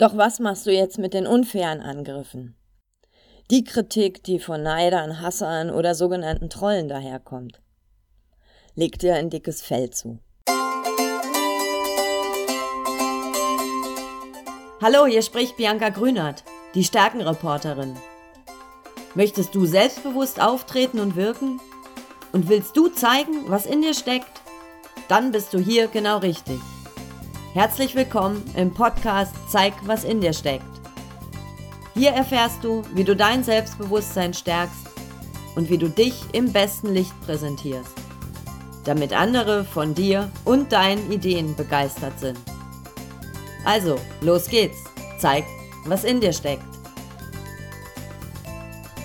Doch was machst du jetzt mit den unfairen Angriffen? Die Kritik, die von Neidern, Hassern oder sogenannten Trollen daherkommt. Leg dir ein dickes Fell zu. Hallo, hier spricht Bianca Grünert, die Stärkenreporterin. Möchtest du selbstbewusst auftreten und wirken? Und willst du zeigen, was in dir steckt? Dann bist du hier genau richtig. Herzlich willkommen im Podcast Zeig, was in dir steckt. Hier erfährst du, wie du dein Selbstbewusstsein stärkst und wie du dich im besten Licht präsentierst, damit andere von dir und deinen Ideen begeistert sind. Also, los geht's. Zeig, was in dir steckt.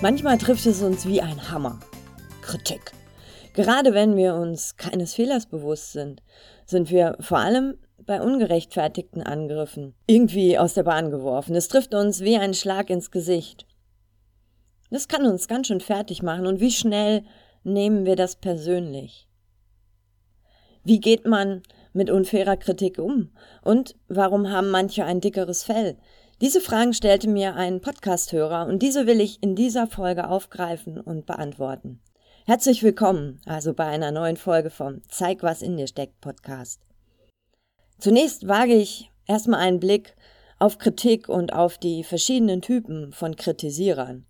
Manchmal trifft es uns wie ein Hammer. Kritik. Gerade wenn wir uns keines Fehlers bewusst sind, sind wir vor allem bei ungerechtfertigten Angriffen irgendwie aus der Bahn geworfen. Es trifft uns wie ein Schlag ins Gesicht. Das kann uns ganz schön fertig machen und wie schnell nehmen wir das persönlich? Wie geht man mit unfairer Kritik um? Und warum haben manche ein dickeres Fell? Diese Fragen stellte mir ein Podcasthörer und diese will ich in dieser Folge aufgreifen und beantworten. Herzlich willkommen also bei einer neuen Folge vom Zeig was in dir steckt Podcast. Zunächst wage ich erstmal einen Blick auf Kritik und auf die verschiedenen Typen von Kritisierern,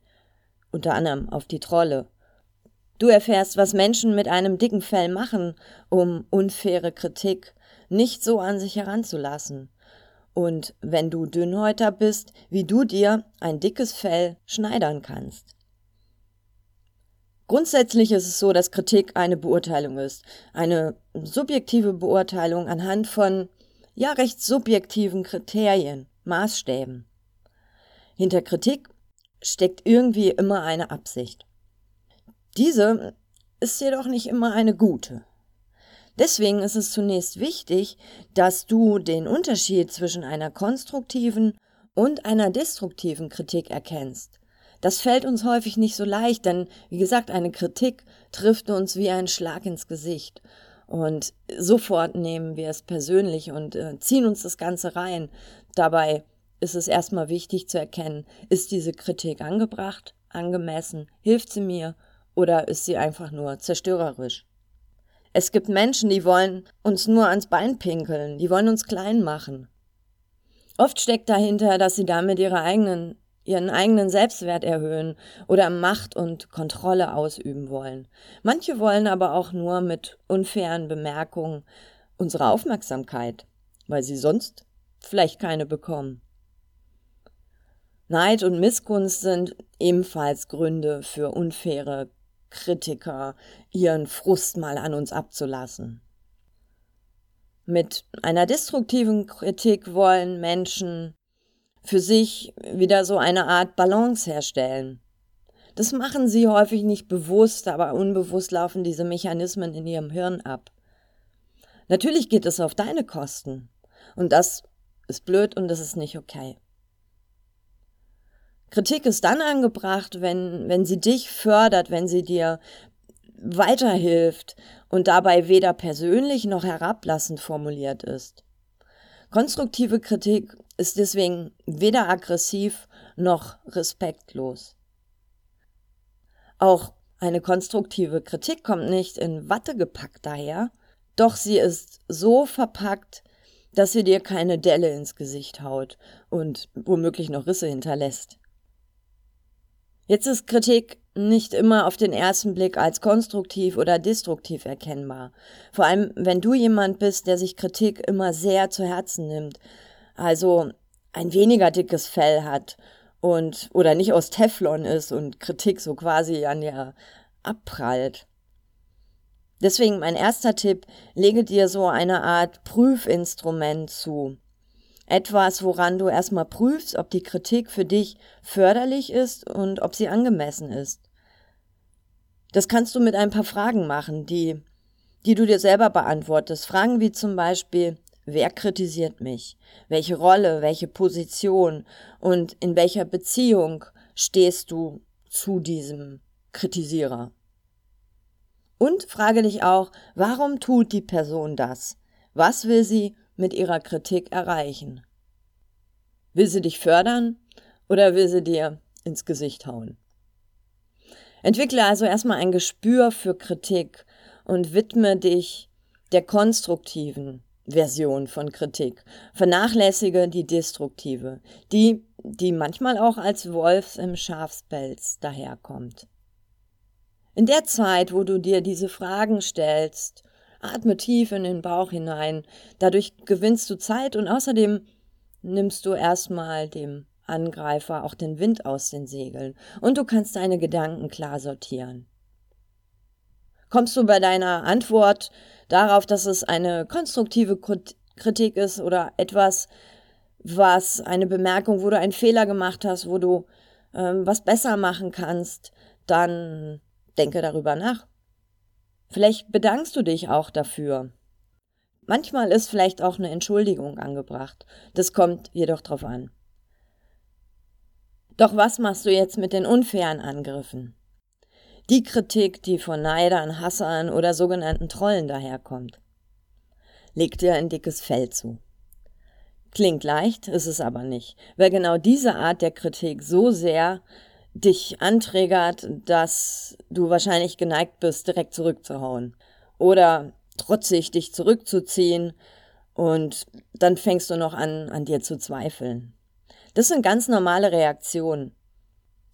unter anderem auf die Trolle. Du erfährst, was Menschen mit einem dicken Fell machen, um unfaire Kritik nicht so an sich heranzulassen. Und wenn du Dünnhäuter bist, wie du dir ein dickes Fell schneidern kannst. Grundsätzlich ist es so, dass Kritik eine Beurteilung ist. Eine subjektive Beurteilung anhand von ja recht subjektiven Kriterien, Maßstäben. Hinter Kritik steckt irgendwie immer eine Absicht. Diese ist jedoch nicht immer eine gute. Deswegen ist es zunächst wichtig, dass du den Unterschied zwischen einer konstruktiven und einer destruktiven Kritik erkennst. Das fällt uns häufig nicht so leicht, denn wie gesagt, eine Kritik trifft uns wie ein Schlag ins Gesicht. Und sofort nehmen wir es persönlich und äh, ziehen uns das Ganze rein. Dabei ist es erstmal wichtig zu erkennen, ist diese Kritik angebracht, angemessen, hilft sie mir oder ist sie einfach nur zerstörerisch? Es gibt Menschen, die wollen uns nur ans Bein pinkeln, die wollen uns klein machen. Oft steckt dahinter, dass sie damit ihre eigenen ihren eigenen Selbstwert erhöhen oder Macht und Kontrolle ausüben wollen. Manche wollen aber auch nur mit unfairen Bemerkungen unsere Aufmerksamkeit, weil sie sonst vielleicht keine bekommen. Neid und Missgunst sind ebenfalls Gründe für unfaire Kritiker, ihren Frust mal an uns abzulassen. Mit einer destruktiven Kritik wollen Menschen für sich wieder so eine Art Balance herstellen. Das machen sie häufig nicht bewusst, aber unbewusst laufen diese Mechanismen in ihrem Hirn ab. Natürlich geht es auf deine Kosten. Und das ist blöd und das ist nicht okay. Kritik ist dann angebracht, wenn, wenn sie dich fördert, wenn sie dir weiterhilft und dabei weder persönlich noch herablassend formuliert ist. Konstruktive Kritik ist deswegen weder aggressiv noch respektlos. Auch eine konstruktive Kritik kommt nicht in Watte gepackt daher, doch sie ist so verpackt, dass sie dir keine Delle ins Gesicht haut und womöglich noch Risse hinterlässt. Jetzt ist Kritik nicht immer auf den ersten Blick als konstruktiv oder destruktiv erkennbar. Vor allem, wenn du jemand bist, der sich Kritik immer sehr zu Herzen nimmt, also ein weniger dickes Fell hat und oder nicht aus Teflon ist und Kritik so quasi an dir abprallt. Deswegen mein erster Tipp, lege dir so eine Art Prüfinstrument zu. Etwas, woran du erstmal prüfst, ob die Kritik für dich förderlich ist und ob sie angemessen ist. Das kannst du mit ein paar Fragen machen, die, die du dir selber beantwortest. Fragen wie zum Beispiel, wer kritisiert mich? Welche Rolle, welche Position und in welcher Beziehung stehst du zu diesem Kritisierer? Und frage dich auch, warum tut die Person das? Was will sie mit ihrer Kritik erreichen? Will sie dich fördern oder will sie dir ins Gesicht hauen? Entwickle also erstmal ein Gespür für Kritik und widme dich der konstruktiven Version von Kritik. Vernachlässige die destruktive, die, die manchmal auch als Wolf im Schafspelz daherkommt. In der Zeit, wo du dir diese Fragen stellst, atme tief in den Bauch hinein. Dadurch gewinnst du Zeit und außerdem nimmst du erstmal dem Angreifer auch den Wind aus den Segeln und du kannst deine Gedanken klar sortieren. Kommst du bei deiner Antwort darauf, dass es eine konstruktive Kritik ist oder etwas, was eine Bemerkung, wo du einen Fehler gemacht hast, wo du ähm, was besser machen kannst, dann denke darüber nach. Vielleicht bedankst du dich auch dafür. Manchmal ist vielleicht auch eine Entschuldigung angebracht. Das kommt jedoch drauf an. Doch was machst du jetzt mit den unfairen Angriffen? Die Kritik, die von Neidern, Hassern oder sogenannten Trollen daherkommt. Leg dir ein dickes Fell zu. Klingt leicht, ist es aber nicht, weil genau diese Art der Kritik so sehr dich anträgert, dass du wahrscheinlich geneigt bist, direkt zurückzuhauen. Oder trotzig dich zurückzuziehen und dann fängst du noch an, an dir zu zweifeln. Das sind ganz normale Reaktionen.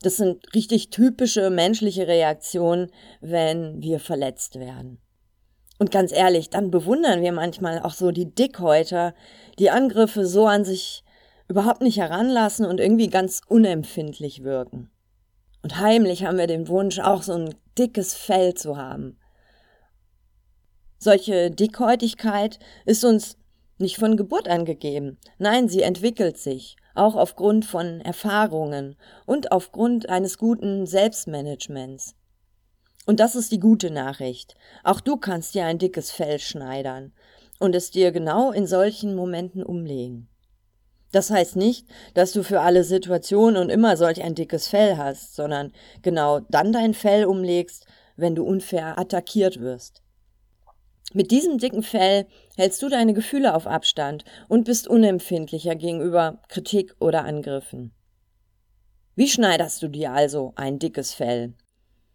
Das sind richtig typische menschliche Reaktionen, wenn wir verletzt werden. Und ganz ehrlich, dann bewundern wir manchmal auch so die Dickhäuter, die Angriffe so an sich überhaupt nicht heranlassen und irgendwie ganz unempfindlich wirken. Und heimlich haben wir den Wunsch, auch so ein dickes Fell zu haben. Solche Dickhäutigkeit ist uns nicht von Geburt an gegeben. Nein, sie entwickelt sich auch aufgrund von Erfahrungen und aufgrund eines guten Selbstmanagements. Und das ist die gute Nachricht. Auch du kannst dir ein dickes Fell schneidern und es dir genau in solchen Momenten umlegen. Das heißt nicht, dass du für alle Situationen und immer solch ein dickes Fell hast, sondern genau dann dein Fell umlegst, wenn du unfair attackiert wirst. Mit diesem dicken Fell hältst du deine Gefühle auf Abstand und bist unempfindlicher gegenüber Kritik oder Angriffen. Wie schneiderst du dir also ein dickes Fell?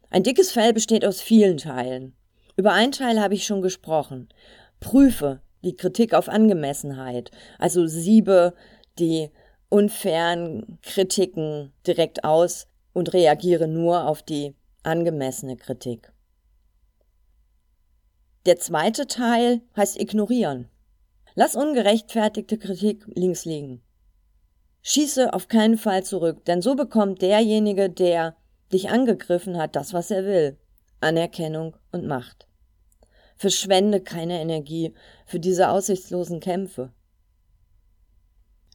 Ein dickes Fell besteht aus vielen Teilen. Über einen Teil habe ich schon gesprochen. Prüfe die Kritik auf Angemessenheit, also siebe die unfairen Kritiken direkt aus und reagiere nur auf die angemessene Kritik. Der zweite Teil heißt ignorieren. Lass ungerechtfertigte Kritik links liegen. Schieße auf keinen Fall zurück, denn so bekommt derjenige, der dich angegriffen hat, das, was er will. Anerkennung und Macht. Verschwende keine Energie für diese aussichtslosen Kämpfe.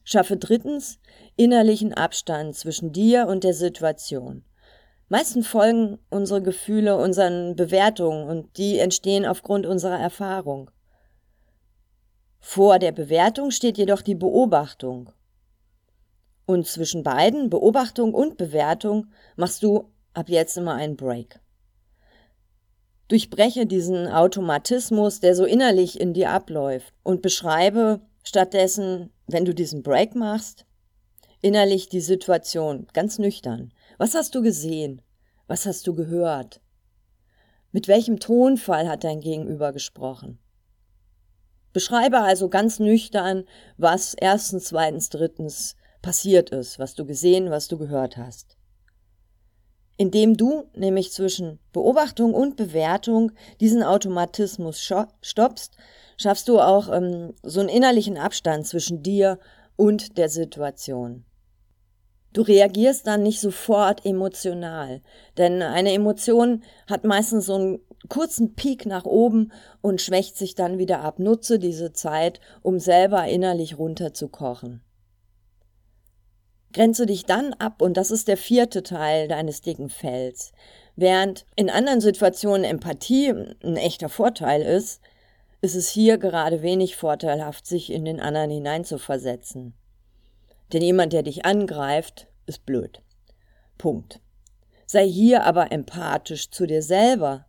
Schaffe drittens innerlichen Abstand zwischen dir und der Situation. Meistens folgen unsere Gefühle unseren Bewertungen und die entstehen aufgrund unserer Erfahrung. Vor der Bewertung steht jedoch die Beobachtung. Und zwischen beiden, Beobachtung und Bewertung, machst du ab jetzt immer einen Break. Durchbreche diesen Automatismus, der so innerlich in dir abläuft und beschreibe stattdessen, wenn du diesen Break machst, innerlich die Situation ganz nüchtern. Was hast du gesehen? Was hast du gehört? Mit welchem Tonfall hat dein Gegenüber gesprochen? Beschreibe also ganz nüchtern, was erstens, zweitens, drittens passiert ist, was du gesehen, was du gehört hast. Indem du nämlich zwischen Beobachtung und Bewertung diesen Automatismus stoppst, schaffst du auch ähm, so einen innerlichen Abstand zwischen dir und der Situation. Du reagierst dann nicht sofort emotional, denn eine Emotion hat meistens so einen kurzen Peak nach oben und schwächt sich dann wieder ab. Nutze diese Zeit, um selber innerlich runterzukochen. Grenze dich dann ab, und das ist der vierte Teil deines dicken Fells. Während in anderen Situationen Empathie ein echter Vorteil ist, ist es hier gerade wenig vorteilhaft, sich in den anderen hineinzuversetzen. Denn jemand, der dich angreift, ist blöd. Punkt. Sei hier aber empathisch zu dir selber.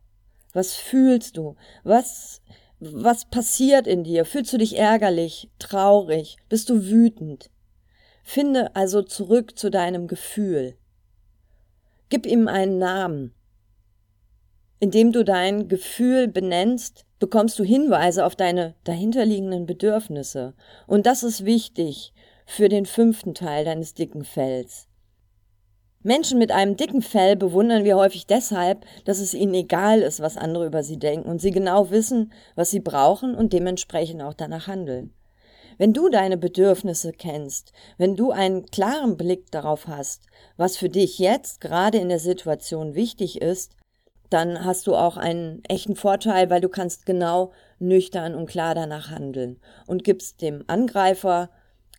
Was fühlst du? Was, was passiert in dir? Fühlst du dich ärgerlich, traurig? Bist du wütend? Finde also zurück zu deinem Gefühl. Gib ihm einen Namen. Indem du dein Gefühl benennst, bekommst du Hinweise auf deine dahinterliegenden Bedürfnisse. Und das ist wichtig für den fünften Teil deines dicken Fells. Menschen mit einem dicken Fell bewundern wir häufig deshalb, dass es ihnen egal ist, was andere über sie denken und sie genau wissen, was sie brauchen und dementsprechend auch danach handeln. Wenn du deine Bedürfnisse kennst, wenn du einen klaren Blick darauf hast, was für dich jetzt gerade in der Situation wichtig ist, dann hast du auch einen echten Vorteil, weil du kannst genau nüchtern und klar danach handeln und gibst dem Angreifer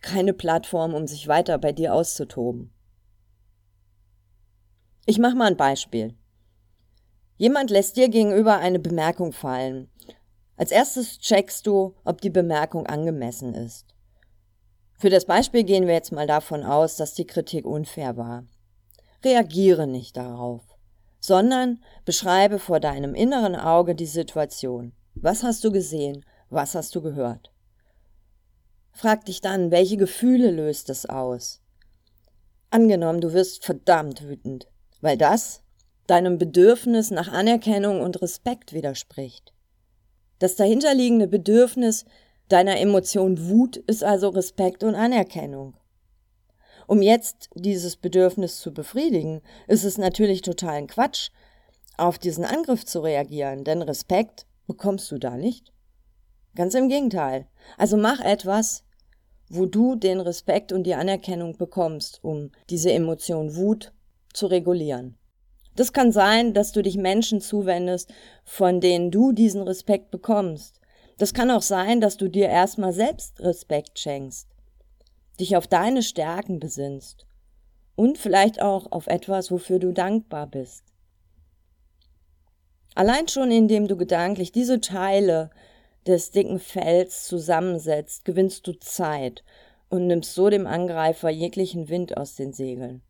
keine Plattform, um sich weiter bei dir auszutoben. Ich mache mal ein Beispiel. Jemand lässt dir gegenüber eine Bemerkung fallen. Als erstes checkst du, ob die Bemerkung angemessen ist. Für das Beispiel gehen wir jetzt mal davon aus, dass die Kritik unfair war. Reagiere nicht darauf, sondern beschreibe vor deinem inneren Auge die Situation. Was hast du gesehen? Was hast du gehört? Frag dich dann, welche Gefühle löst es aus? Angenommen, du wirst verdammt wütend weil das deinem Bedürfnis nach Anerkennung und Respekt widerspricht. Das dahinterliegende Bedürfnis deiner Emotion Wut ist also Respekt und Anerkennung. Um jetzt dieses Bedürfnis zu befriedigen, ist es natürlich totalen Quatsch, auf diesen Angriff zu reagieren, denn Respekt bekommst du da nicht. Ganz im Gegenteil. Also mach etwas, wo du den Respekt und die Anerkennung bekommst, um diese Emotion Wut zu regulieren. Das kann sein, dass du dich Menschen zuwendest, von denen du diesen Respekt bekommst. Das kann auch sein, dass du dir erstmal selbst Respekt schenkst, dich auf deine Stärken besinnst und vielleicht auch auf etwas, wofür du dankbar bist. Allein schon indem du gedanklich diese Teile des dicken Fells zusammensetzt, gewinnst du Zeit und nimmst so dem Angreifer jeglichen Wind aus den Segeln.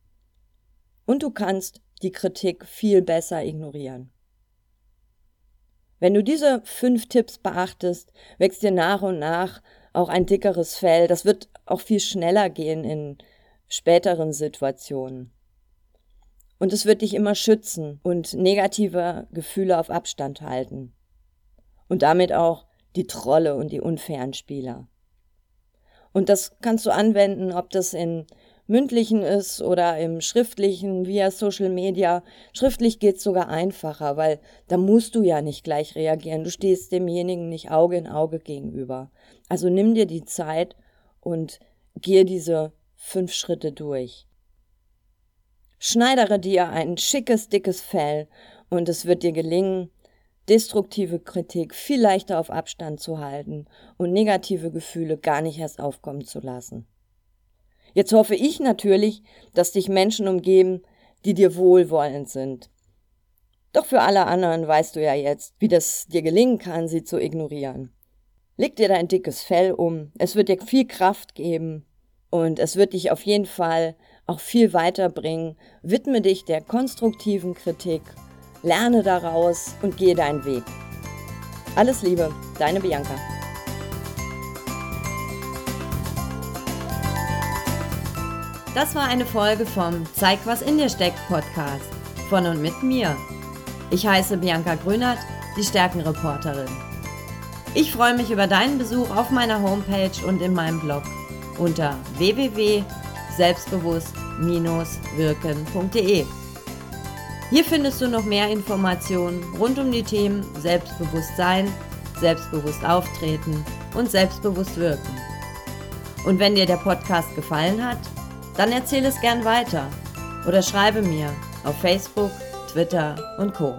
Und du kannst die Kritik viel besser ignorieren. Wenn du diese fünf Tipps beachtest, wächst dir nach und nach auch ein dickeres Fell. Das wird auch viel schneller gehen in späteren Situationen. Und es wird dich immer schützen und negative Gefühle auf Abstand halten. Und damit auch die Trolle und die unfairen Spieler. Und das kannst du anwenden, ob das in mündlichen ist oder im schriftlichen via Social Media. Schriftlich geht's sogar einfacher, weil da musst du ja nicht gleich reagieren. Du stehst demjenigen nicht Auge in Auge gegenüber. Also nimm dir die Zeit und gehe diese fünf Schritte durch. Schneidere dir ein schickes, dickes Fell und es wird dir gelingen, destruktive Kritik viel leichter auf Abstand zu halten und negative Gefühle gar nicht erst aufkommen zu lassen. Jetzt hoffe ich natürlich, dass dich Menschen umgeben, die dir wohlwollend sind. Doch für alle anderen weißt du ja jetzt, wie das dir gelingen kann, sie zu ignorieren. Leg dir dein dickes Fell um, es wird dir viel Kraft geben und es wird dich auf jeden Fall auch viel weiterbringen. Widme dich der konstruktiven Kritik, lerne daraus und gehe deinen Weg. Alles Liebe, deine Bianca. Das war eine Folge vom Zeig, was in dir steckt Podcast von und mit mir. Ich heiße Bianca Grünert, die Stärkenreporterin. Ich freue mich über deinen Besuch auf meiner Homepage und in meinem Blog unter www.selbstbewusst-wirken.de. Hier findest du noch mehr Informationen rund um die Themen Selbstbewusstsein, selbstbewusst auftreten und selbstbewusst wirken. Und wenn dir der Podcast gefallen hat, dann erzähle es gern weiter oder schreibe mir auf Facebook, Twitter und Co.